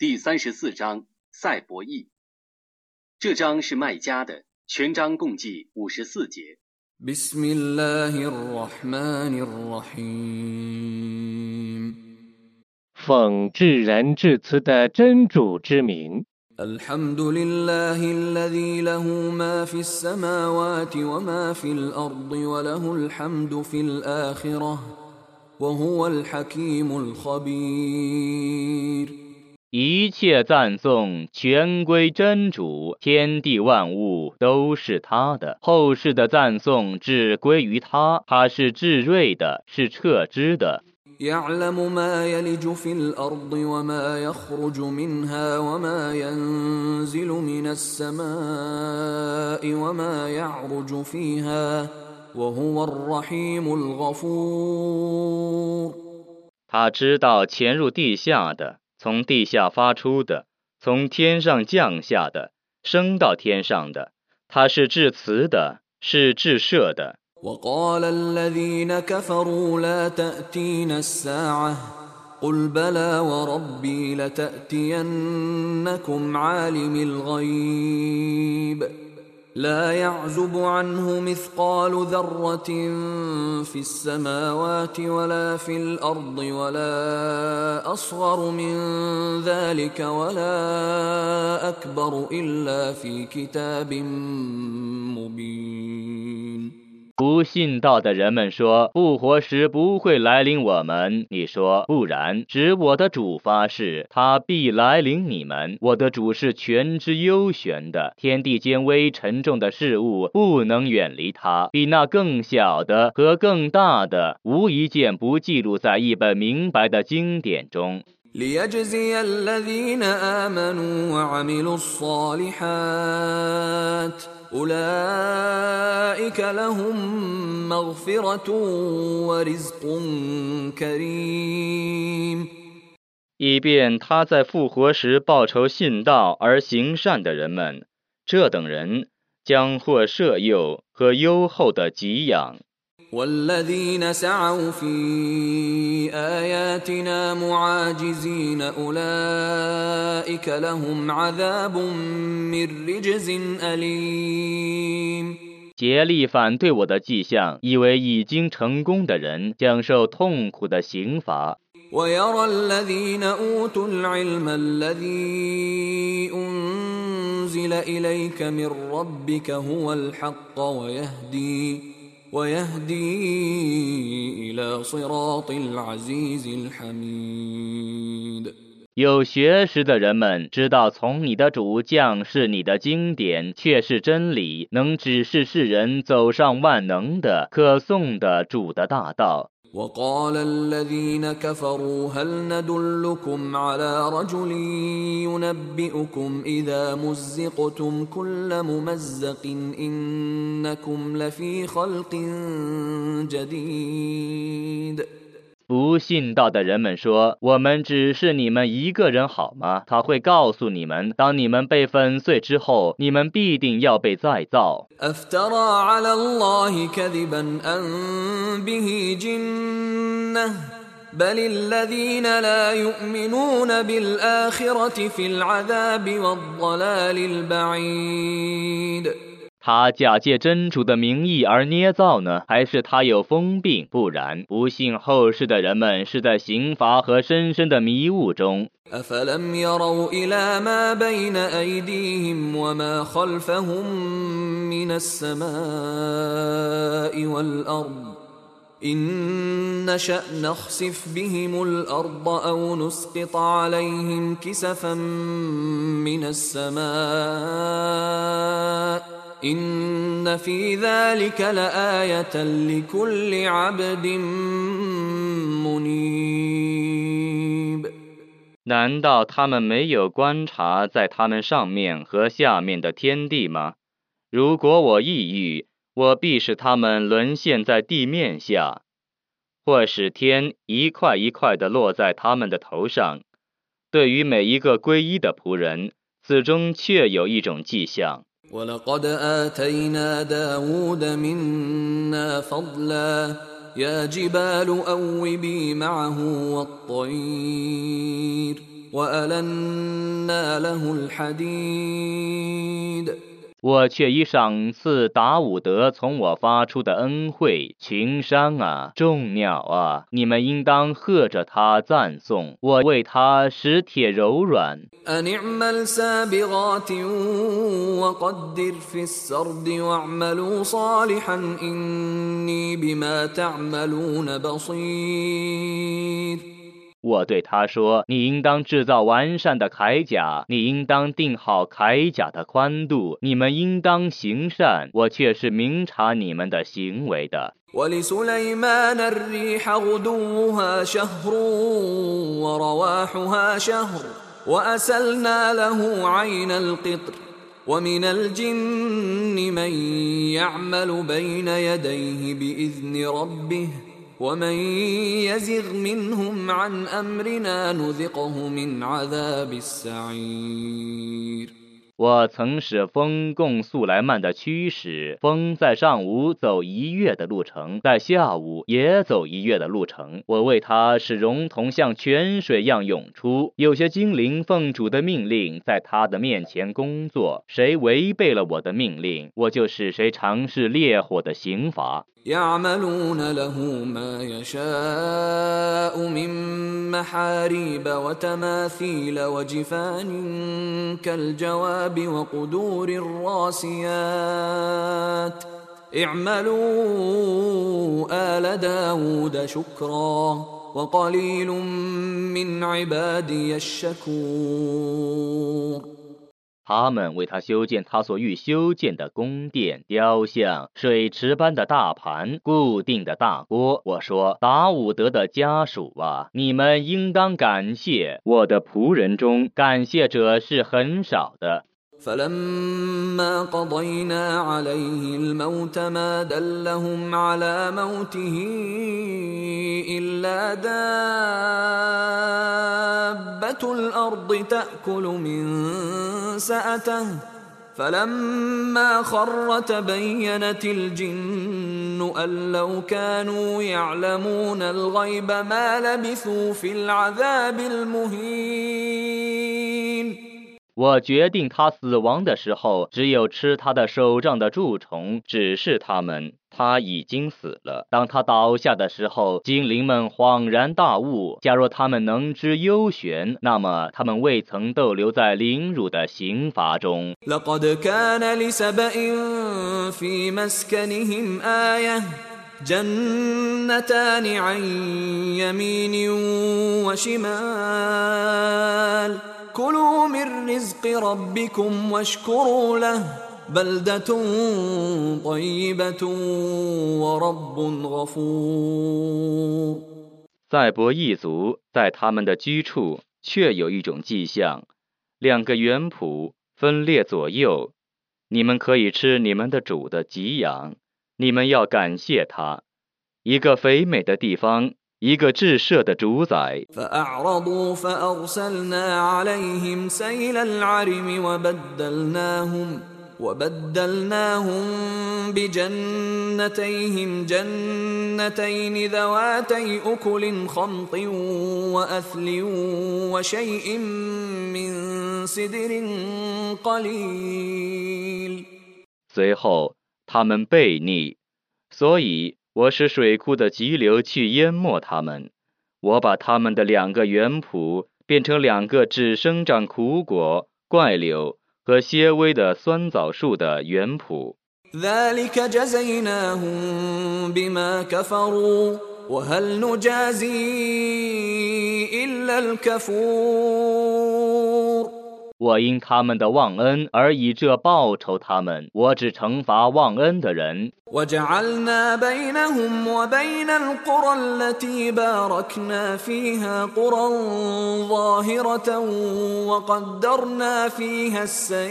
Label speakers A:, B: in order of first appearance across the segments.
A: 第三十四章赛博弈。这章是卖家的，全章共计五十四节。
B: 奉至仁至慈的真主之名。
C: 一切赞颂全归真主，天地万物都是他的。后世的赞颂只归于他，他是至睿的，是彻知的。他知道潜入地下的。从地下发出的，从天上降下的，升到天上的，它是至慈的，是至赦的。
D: يعزب عنه مثقال ذرة في السماوات ولا في الأرض ولا أصغر من ذلك ولا أكبر إلا في كتاب مبين.
C: 不信道的人们说，复活时不会来临我们。你说，不然，指我的主发誓，他必来临你们。我的主是全知幽玄的，天地间微沉重的事物不能远离他，比那更小的和更大的，无一件不记录在一本明白的经典中。以便他在复活时报仇信道而行善的人们，这等人将获赦宥和优厚的给养。
D: والذين سعوا في آياتنا معاجزين أولئك لهم عذاب من رجز أليم
C: 竭力反对我的迹象，以为已经成功的人将受痛苦的刑罚。
D: ويرى الذين أوتوا العلم الذي أنزل إليك من ربك هو الحق ويهدي
C: 有学识的人们知道，从你的主将是你的经典，却是真理，能指示世人走上万能的、可颂的主的大道。
D: وقال الذين كفروا هل ندلكم على رجل ينبئكم إذا مزقتم كل ممزق إنكم لفي خلق جديد
C: 不信道的人们说：“我们只是你们一个人，好吗？”他会告诉你们：当你们被粉碎之后，你们必定要被再造。他假借真主的名义而捏造呢，还是他有疯病？不然，不信后世的人们是在刑罚和深深的迷雾中。难道他们没有观察在他们上面和下面的天地吗？如果我抑郁，我必使他们沦陷在地面下，或使天一块一块的落在他们的头上。对于每一个皈依的仆人，此中确有一种迹象。
D: ولقد آتينا داود منا فضلا يا جبال أوبي معه والطير وألنا له الحديد
C: 我却以赏赐达伍德从我发出的恩惠，群山啊，众鸟啊，你们应当喝着他赞颂。我为他使铁柔软。
D: أن اعمل سابغات وقدر في السرد واعملوا صالحا إني بما تعملون بصير
C: 我对他说：“你应当制造完善的铠甲，你应当定好铠甲的宽度，你们应当行善。我却是明察你们的行为的。”
D: ولسليمان الريح غدوها شهر ورواحها شهر وأسلنا له عين القطر ومن الجن من يعمل بين يديه بإذن ربه ومن يزغ منهم عن أمرنا نذقه من عذاب السعير
C: 我曾使风供速来曼的驱使，风在上午走一月的路程，在下午也走一月的路程。我为他使熔铜像泉水样涌出。有些精灵奉主的命令在他的面前工作，谁违背了我的命令，我就使谁尝试烈火的刑罚。
D: يعملون له ما يشاء من محاريب وتماثيل وجفان كالجواب وقدور الراسيات. اعملوا آل داود شكرا وقليل من عبادي الشكور.
C: 他们为他修建他所欲修建的宫殿、雕像、水池般的大盘、固定的大锅。我说：达伍德的家属啊，你们应当感谢我的仆人中，感谢者是很少的。
D: فلما قضينا عليه الموت ما دلهم على موته إلا دابة الأرض تأكل من سأته. فلما خر تبينت الجن أن لو كانوا يعلمون الغيب ما لبثوا في العذاب المهين.
C: 我决定他死亡的时候，只有吃他的手杖的蛀虫指示他们他已经死了。当他倒下的时候，精灵们恍然大悟：假若他们能知幽玄，那么他们未曾逗留在凌辱的刑罚中。
D: لقد كان لسبإ في مسكنهم آية جنتان عن يمين وشمال كلوا من رزق ربكم واشكروا له بلدة طيبة ورب غفور
C: 赛博一族在他们的居处确有一种迹象，两个园圃分列左右，你们可以吃你们的主的给养，你们要感谢他。一个肥美的地方， 一个至赦的主宰。
D: فأعرضوا فأرسلنا عليهم سيل العرم وبدلناهم وبدلناهم بجنتيهم جنتين ذواتي أكل خمط وأثل وشيء من سدر قليل
C: 随后他们悖逆，所以 我使水库的急流去淹没他们。我把他们的两个园圃变成两个只生长苦果、怪柳和些微的酸枣树的园圃。我因他们的忘恩而以这报酬他们，我只惩罚忘恩的人。
D: وجعلنا بينهم وبين القرى التي باركنا فيها قرى ظاهرة وقدرنا فيها السير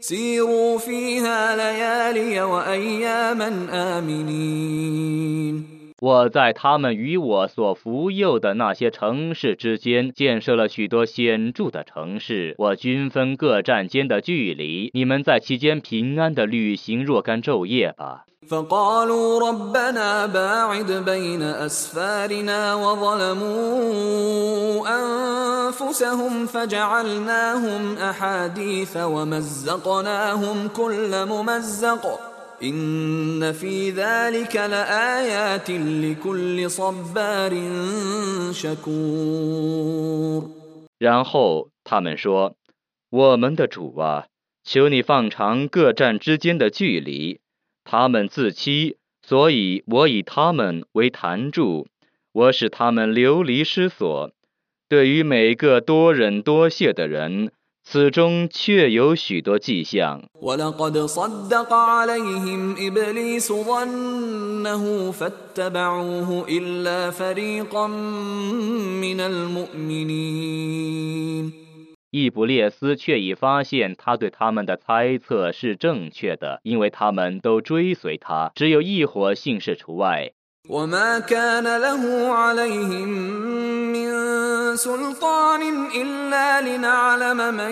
D: سيروا فيها ليالي وأياما آمنين
C: 我在他们与我所服佑的那些城市之间建设了许多显着的城市，我均分各站间的距离，你们在其间平安的旅行若干昼夜吧。
D: فقالوا ربنا باعد بين أسفارنا وظلموا أنفسهم فجعلناهم أحاديث ومزقناهم كل ممزق إن في ذلك لآيات لكل صبار شكور
C: 然后他们说：“我们的主啊，求你放长各站之间的距离。他们自欺，所以我以他们为坛柱，我使他们流离失所。对于每个多忍多谢的人， 此中确有许多迹象。易卜列斯却已发现他对他们的猜测是正确的，因为他们都追随他，只有一伙姓氏除外。
D: وما كان له عليهم من سلطان إلا لنعلم من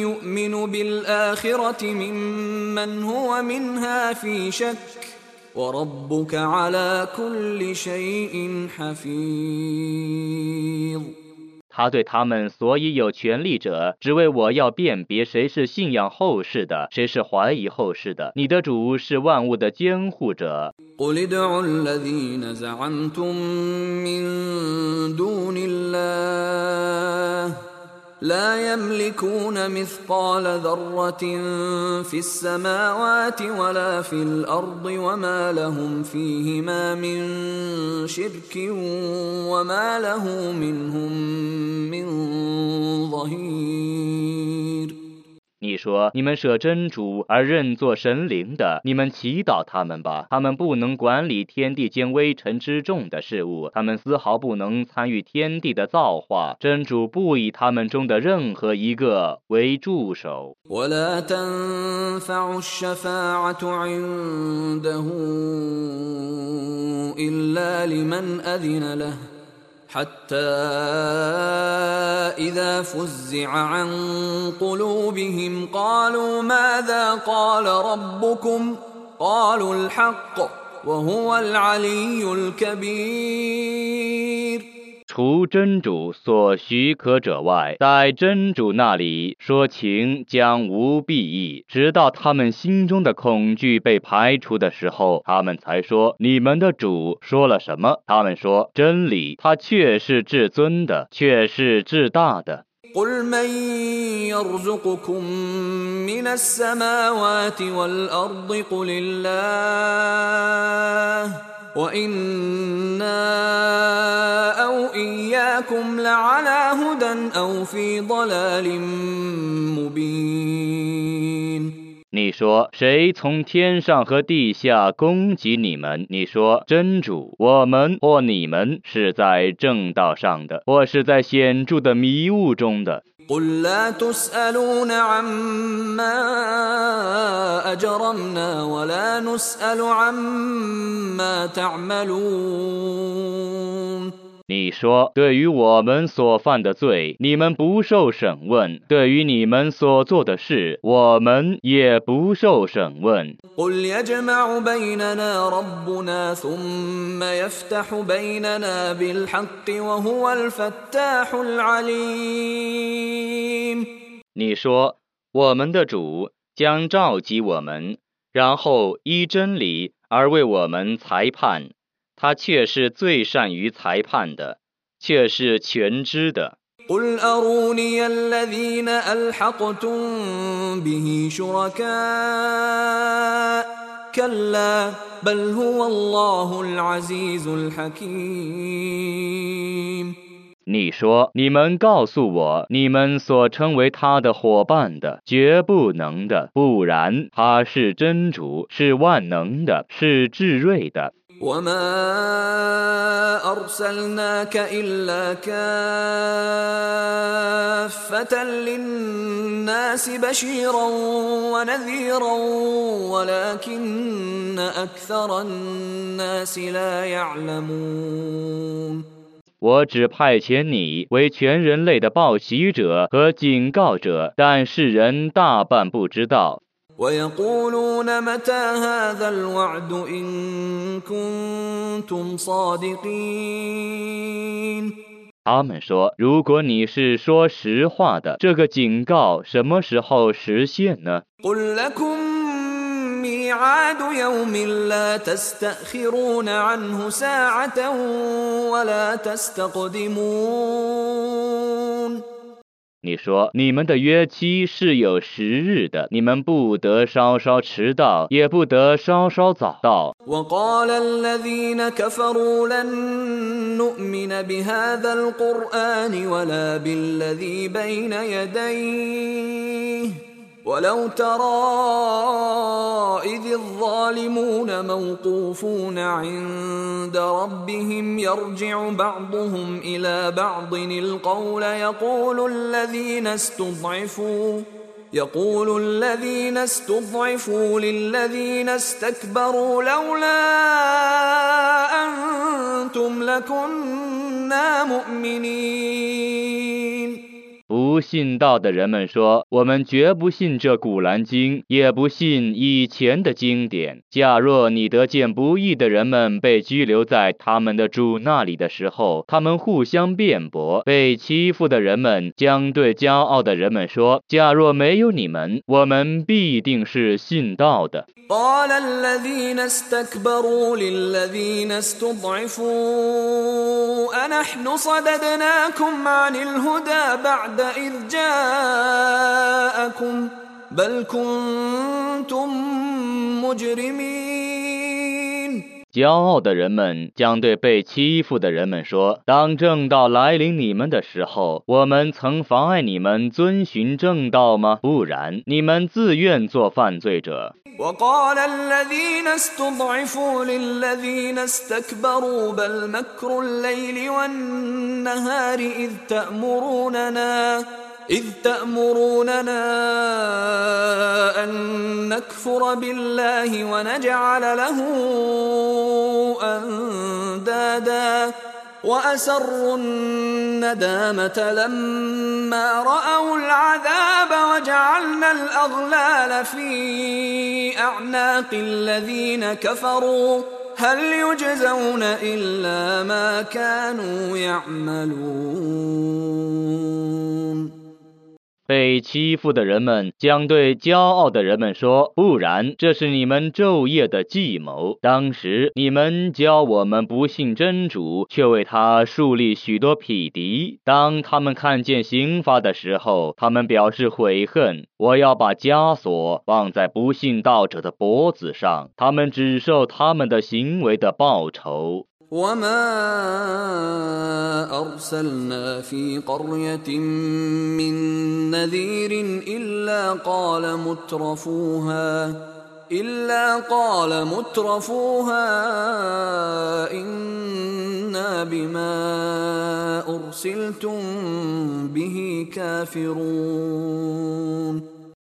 D: يؤمن بالآخرة ممن هو منها في شك وربك على كل شيء حفيظ
C: 他对他们所以有权利者，只为我要辨别谁是信仰后世的，谁是怀疑后世的。你的主是万物的监护者。
D: لا يملكون مثقال ذرة في السماوات ولا في الأرض وما لهم فيهما من شرك وما له منهم من ظهير.
C: 你说，你们舍真主而认作神灵的，你们祈祷他们吧。他们不能管理天地间微尘之众的事物，他们丝毫不能参与天地的造化。真主不以他们中的任何一个为助手。
D: حتى إذا فزع عن قلوبهم قالوا ماذا قال ربكم؟ قالوا الحق وهو العلي الكبير.
C: 除真主所许可者外，在真主那里说情将无裨益，直到他们心中的恐惧被排除的时候，他们才说：“你们的主说了什么？”他们说：“真理，他确是至尊的，确是至大的。”
D: قل من يرزقكم من السماوات والأرض قل الله وإنا أو إياكم لعلى هدى أو في ضلال مبين
C: 你说谁从天上和地下攻击你们？你说真主，我们或你们是在正道上的，或是在显着的迷雾中的。
D: قل لا تسألون عما أجرمنا ولا نسأل عما تعملون.
C: 你说对于我们所犯的罪你们不受审问。对于你们所做的事我们也不受审问。你说我们的主将召集我们然后依真理而为我们裁判。他却是最善于裁判的，却是全知的。
D: قل أروني الذين ألحقتم به شركاء كلا بل هو الله العزيز الحكيم
C: 你说，你们告诉我，你们所称为他的伙伴的，绝不能的，不然他是真主，是万能的，是至睿的。
D: وما أرسلناك إلا كافة للناس بشيرا ونذيرا ولكن أكثر الناس لا يعلمون
C: 我只派遣你为全人类的报喜者和警告者，但世人大半不知道。
D: ويقولون متى هذا الوعد إن كنتم صادقين
C: 他们说：“如果你是说实话的，这个警告什么时候实现呢？
D: قل لكم ميعاد يوم لا تستأخرون عنه ساعة ولا تستقدمون
C: 你说你们的约期是有时日的，你们不得稍稍迟到，也不得稍稍早到。
D: وقال الذين كفروا لن نؤمن بهذا القرآن ولا بالذي بين يديه ولو ترى إذ الظالمون موقوفون عند ربهم يرجع بعضهم إلى بعض القول يقول الذين استضعفوا يقول الذين استضعفوا للذين استكبروا لولا أنتم لكنا مؤمنين.
C: 不信道的人们说：“我们绝不信这古兰经，也不信以前的经典。假若你得见不义的人们被拘留在他们的主那里的时候，他们互相辩驳；被欺负的人们将对骄傲的人们说：假若没有你们，我们必定是信道的。”
D: قال الذين استكبروا للذين استضعفوا أنحن صددناكم عن الهدى بعد إذ جاءكم بل كنتم مجرمين.
C: 骄傲的人们将对被欺负的人们说：“当正道来临你们的时候，我们曾妨碍你们遵循正道吗？不然，你们自愿做犯罪者。”
D: وقال الذين استضعفوا للذين استكبروا بل مكر الليل والنهار إذ تأمروننا إذ تأمروننا أن نكفر بالله ونجعل له أندادا وأسروا الندامة لما رأوا العذاب وجعلنا الأغلال في أعناق الذين كفروا. هل يجزون إلا ما كانوا يعملون؟
C: 被欺负的人们将对骄傲的人们说：“不然，这是你们昼夜的计谋。当时你们教我们不信真主，却为他树立许多匹敌。当他们看见刑罚的时候，他们表示悔恨。我要把枷锁放在不信道者的脖子上，他们只受他们的行为的报酬。”
D: وما أرسلنا في قرية من نذير إلا قال مترفوها إلا قال مترفوها إنا بما أرسلتم به كافرون.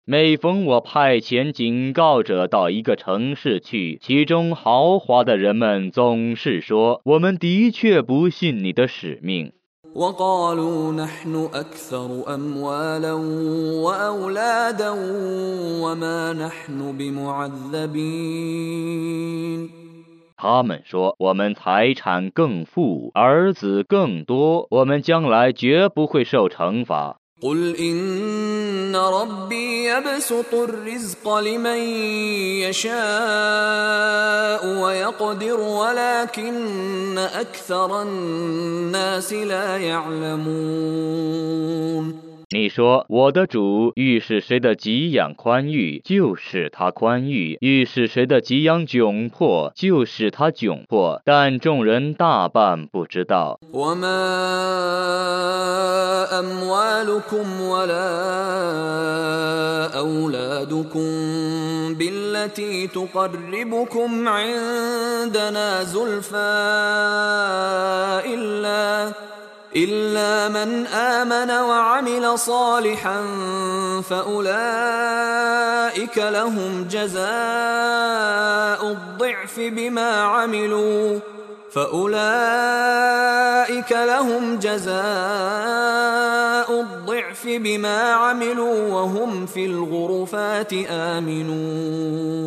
C: 每逢我派遣警告者到一个城市去，其中豪华的人们总是说：“我们的确不信你的使命。
D: وقالوا نحن أكثر أموالا وأولادا وما نحن بمعذبين
C: ”他们说：“我们财产更富，儿子更多，我们将来绝不会受惩罚。”
D: قل إن ربي يبسط الرزق لمن يشاء ويقدر ولكن أكثر الناس لا يعلمون
C: 你说：“我的主欲使谁的给养宽裕，就使他宽裕；欲使谁的给养窘迫，就使他窘迫。”但众人大半不知道。
D: إلا من آمن وعمل صالحا فأولئك لهم جزاء الضعف بما عملوا فأولئك لهم جزاء الضعف بما عملوا وهم في الغرفات آمنون.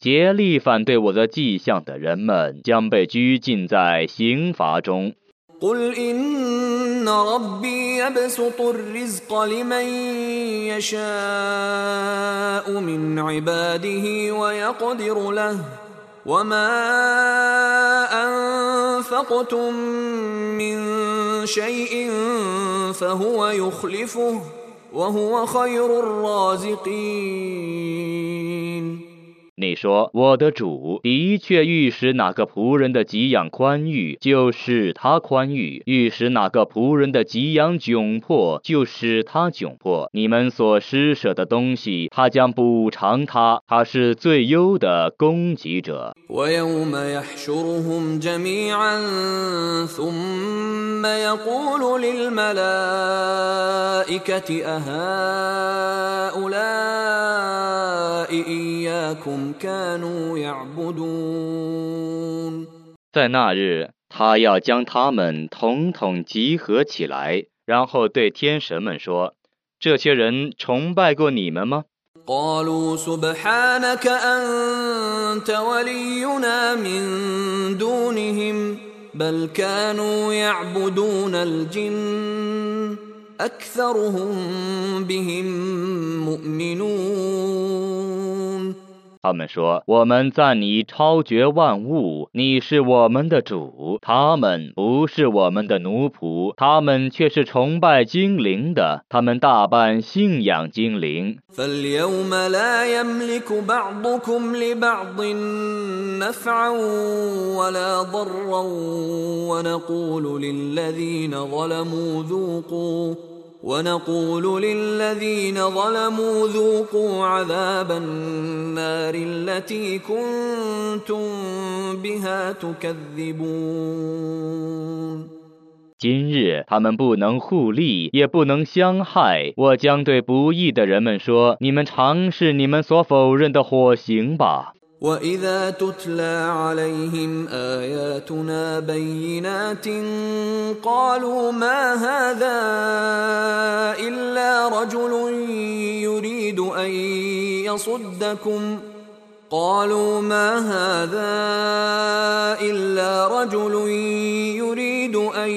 C: 竭力反对我的迹象的人们将被拘禁在刑罚中。
D: قل إن ربي يبسط الرزق لمن يشاء من عباده ويقدر له وما أنفقتم من شيء فهو يخلفه وهو خير الرازقين
C: 你说我的主的确欲使哪个仆人的给养宽裕，就使他宽裕；欲使哪个仆人的给养窘迫，就使他窘迫。你们所施舍的东西，他将补偿他。他是最优的供给者。在那日，他要将他们统统集合起来，然后对天神们说：“这些人崇拜过你们吗？” أكثرهم بهم مؤمنون 他们说：“我们赞你超绝万物，你是我们的主。他们不是我们的奴仆，他们却是崇拜精灵的。他们大半信仰精灵。”
D: فاليوم لا يملك بعضكم لبعض نفعا ولا ضرا ونقول للذين ظلموا ذوقوا ونقول للذين ظلموا ذوقوا عذاب النار التي كنتم بها تكذبون
C: 今日他们不能互利，也不能相害。我将对不义的人们说：“你们尝试你们所否认的火刑吧。”
D: واذا تتلى عليهم اياتنا بينات قالوا ما هذا الا رجل يريد ان يصدكم قالوا ما هذا الا رجل يريد ان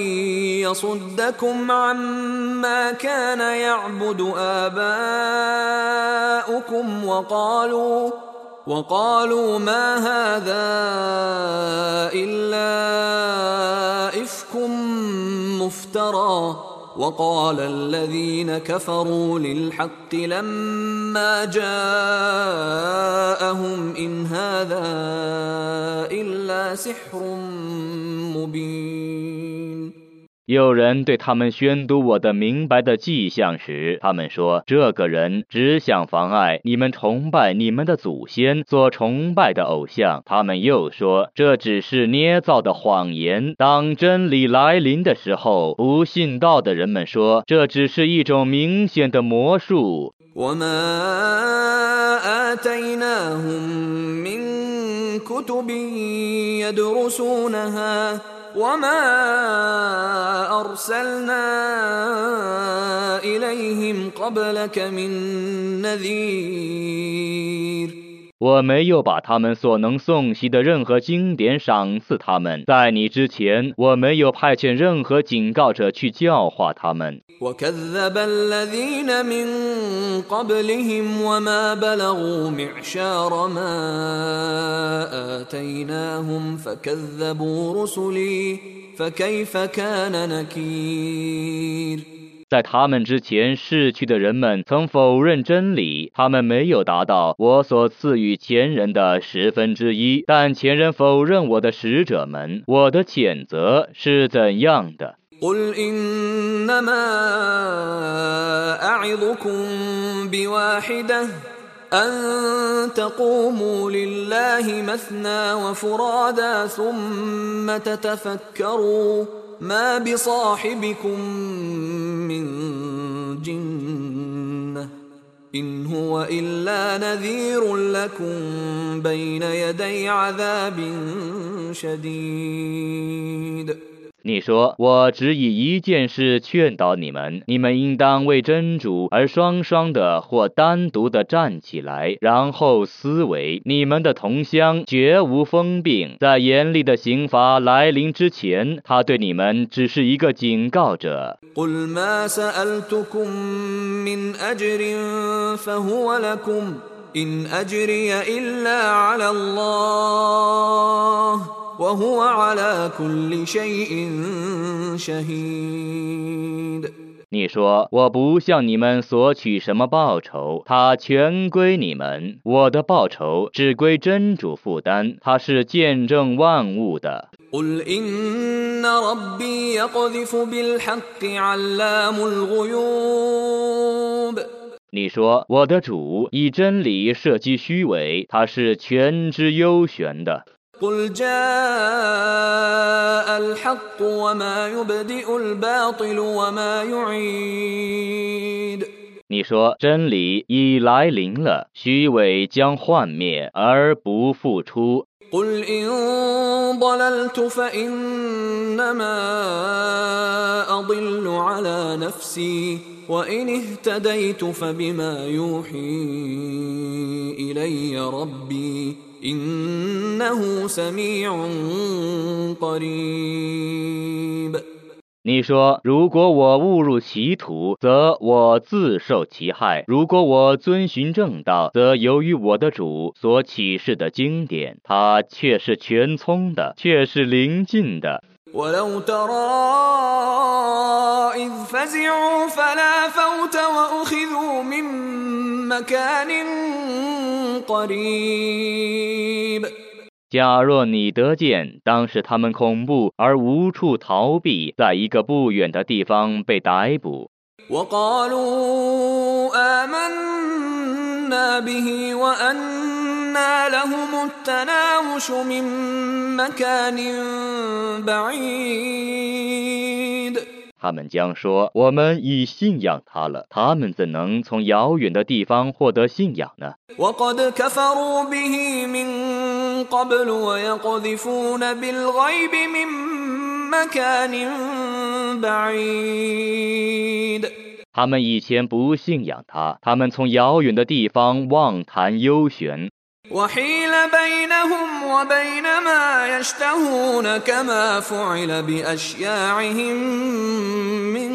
D: يصدكم عما كان يعبد اباؤكم وقالوا وقالوا ما هذا إلا إفك مفترى. وقال الذين كفروا للحق لما جاءهم إن هذا إلا سحر مبين.
C: 有人对他们宣读我的明白的迹象时，他们说：“这个人只想妨碍你们崇拜你们的祖先所崇拜的偶像。”他们又说：“这只是捏造的谎言。”当真理来临的时候，不信道的人们说：“这只是一种明显的魔术。”
D: وما أرسلنا إليهم قبلك من نذير
C: 我没有把他们所能诵习的任何经典赏赐他们，在你之前，我没有派遣任何警告者去教化他们。
D: فكيف كان نكير
C: 在他们之前逝去的人们曾否认真理，他们没有达到我所赐予前人的十分之一，但前人否认我的使者们，我的谴责是怎样的？
D: قل إنما أعظكم بواحدة أن تقوموا لله مثنى وفرادا ثم تتفكروا ما بصاحبكم من جنة. إن هو إلا نذير لكم بين يدي عذاب شديد.
C: 你说，我只以一件事劝导你们：你们应当为真主而双双的或单独的站起来，然后思维。你们的同乡绝无疯病，在严厉的刑罚来临之前，他对你们只是一个警告者。
D: قل ما سألتكم من أجر فهو لكم إن أجري إلا على الله وهو على كل شيء شهيد
C: 你说，我不向你们索取什么报酬，它全归你们。我的报酬只归真主负担，他是见证万物的。
D: قل إن ربي يقذف بالحق علام الغيوب
C: 你说，我的主以真理射击虚伪，他是全知幽玄的。
D: قل جاء الحق وما يبدئ الباطل وما يعيد
C: 你说，真理已来临了，虚伪将幻灭而不复出。
D: قل إن ضللت فإنما أضل على نفسي وإن اهتديت فبما يوحي إلي ربي إنه سميع قريب
C: 你说，如果我误入歧途，则我自受其害；如果我遵循正道，则由于我的主所启示的经典，它却是全聪的，却是临近的。
D: ولو ترى إذ فزعوا فلا فوت وأخذوا من مكان قريب
C: 假若你得见当时他们恐怖而无处逃避在一个不远的地方被逮捕。他们将说我们已信仰他了他们怎能从遥远的地方获得信仰呢？
D: قبل ويقذفون بالغيب من مكان بعيد
C: 他们以前不信仰他，他们从遥远的地方妄谈幽玄，
D: وحيل بينهم وبين ما يشتهون كما فعل بأشياعهم من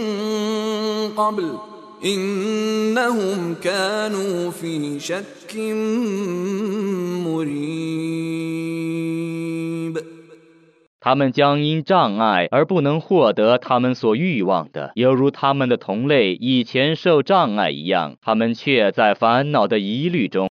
D: قبل إنهم كانوا في شك مريب
C: 他们将因障碍而不能获得他们所欲望的，犹如他们的同类以前受障碍一样，他们却在烦恼的疑虑中。